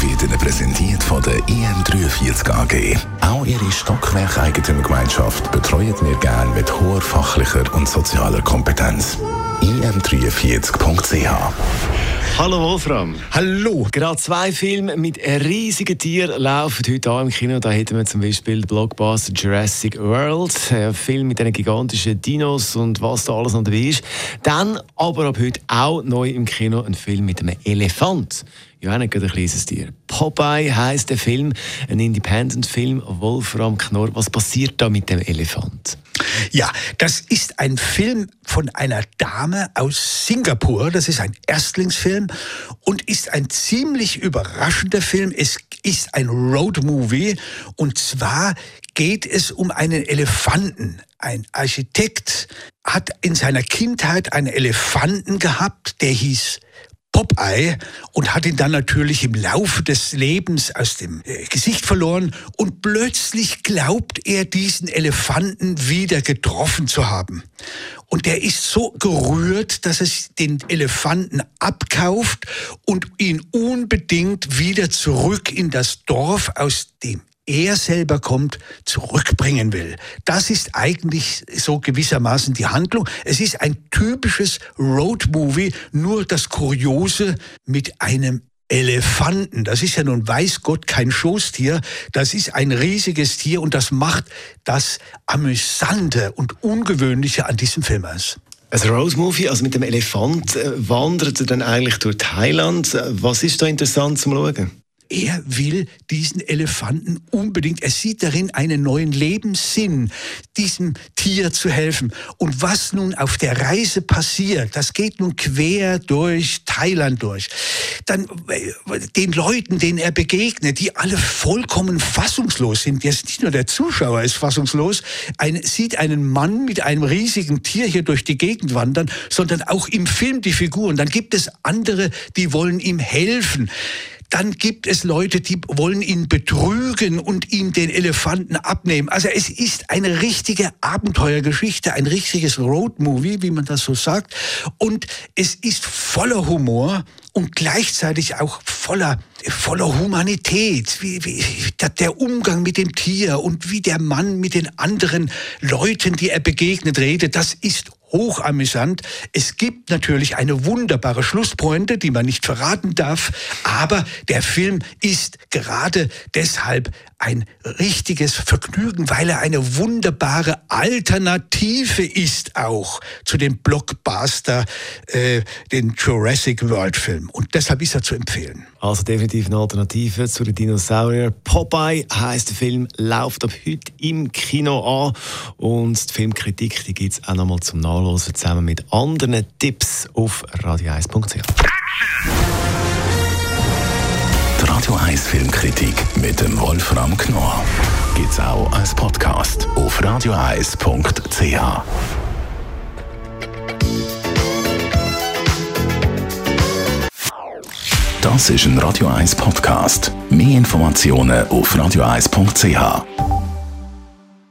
wird Ihnen präsentiert von der IM43 AG. Auch Ihre Stockwerk-Eigentümergemeinschaft betreuen wir gerne mit hoher fachlicher und sozialer Kompetenz. im43.ch Hallo Wolfram. Hallo. Gerade zwei Filme mit riesigen Tieren laufen heute an im Kino. Da hätten wir zum Beispiel Blockbuster Jurassic World, ein Film mit diesen gigantischen Dinos und was da alles noch dabei ist. Dann aber ab heute auch neu im Kino ein Film mit einem Elefant. Ja, nicht gerade ein kleines Tier. Popeye heisst der Film, ein Independent-Film. Wolfram Knorr, was passiert da mit dem Elefant? Ja, das ist ein Film von einer Dame aus Singapur. Das ist ein Erstlingsfilm und ist ein ziemlich überraschender Film. Es ist ein Roadmovie und zwar geht es um einen Elefanten. Ein Architekt hat in seiner Kindheit einen Elefanten gehabt, der hieß Popeye und hat ihn dann natürlich im Laufe des Lebens aus dem äh, Gesicht verloren und plötzlich glaubt er diesen Elefanten wieder getroffen zu haben. Und der ist so gerührt, dass er den Elefanten abkauft und ihn unbedingt wieder zurück in das Dorf, aus dem er selber kommt, zurückbringen will. Das ist eigentlich so gewissermaßen die Handlung. Es ist ein typisches Roadmovie, nur das Kuriose mit einem Elefanten. Das ist ja nun weiß Gott kein Schoßtier. Das ist ein riesiges Tier und das macht das Amüsante und Ungewöhnliche an diesem Film aus. Ein Rose-Movie, also mit dem Elefant, äh, wandert er dann eigentlich durch Thailand. Was ist da interessant zum Schauen? Er will diesen Elefanten unbedingt, er sieht darin einen neuen Lebenssinn, diesem Tier zu helfen. Und was nun auf der Reise passiert, das geht nun quer durch Thailand durch. Dann äh, den Leuten, denen er begegnet, die alle vollkommen fassungslos sind. Jetzt nicht nur der Zuschauer ist fassungslos, ein, sieht einen Mann mit einem riesigen Tier hier durch die Gegend wandern, sondern auch im Film die Figuren. Dann gibt es andere, die wollen ihm helfen. Dann gibt es Leute, die wollen ihn betrügen und ihm den Elefanten abnehmen. Also es ist eine richtige Abenteuergeschichte, ein richtiges Roadmovie, wie man das so sagt. Und es ist voller Humor und gleichzeitig auch voller, voller Humanität, wie, wie der Umgang mit dem Tier und wie der Mann mit den anderen Leuten, die er begegnet, redet, das ist hochamüsant. Es gibt natürlich eine wunderbare Schlusspointe, die man nicht verraten darf, aber der Film ist gerade deshalb ein richtiges Vergnügen, weil er eine wunderbare Alternative ist auch zu dem Blockbuster, äh, den Jurassic World Film. Und deshalb ist er zu empfehlen. Also definitiv eine Alternative zu den Dinosauriern. Popeye heißt der Film, läuft ab heute im Kino an und die Filmkritik die gibt es auch nochmal zum Nachlesen zusammen mit anderen Tipps auf radio1.ch. Die Radio 1 Filmkritik mit dem Wolfram Knorr gibt es auch als Podcast auf radio1.ch. Das ist ein Radio 1 Podcast. Mehr Informationen auf radio1.ch.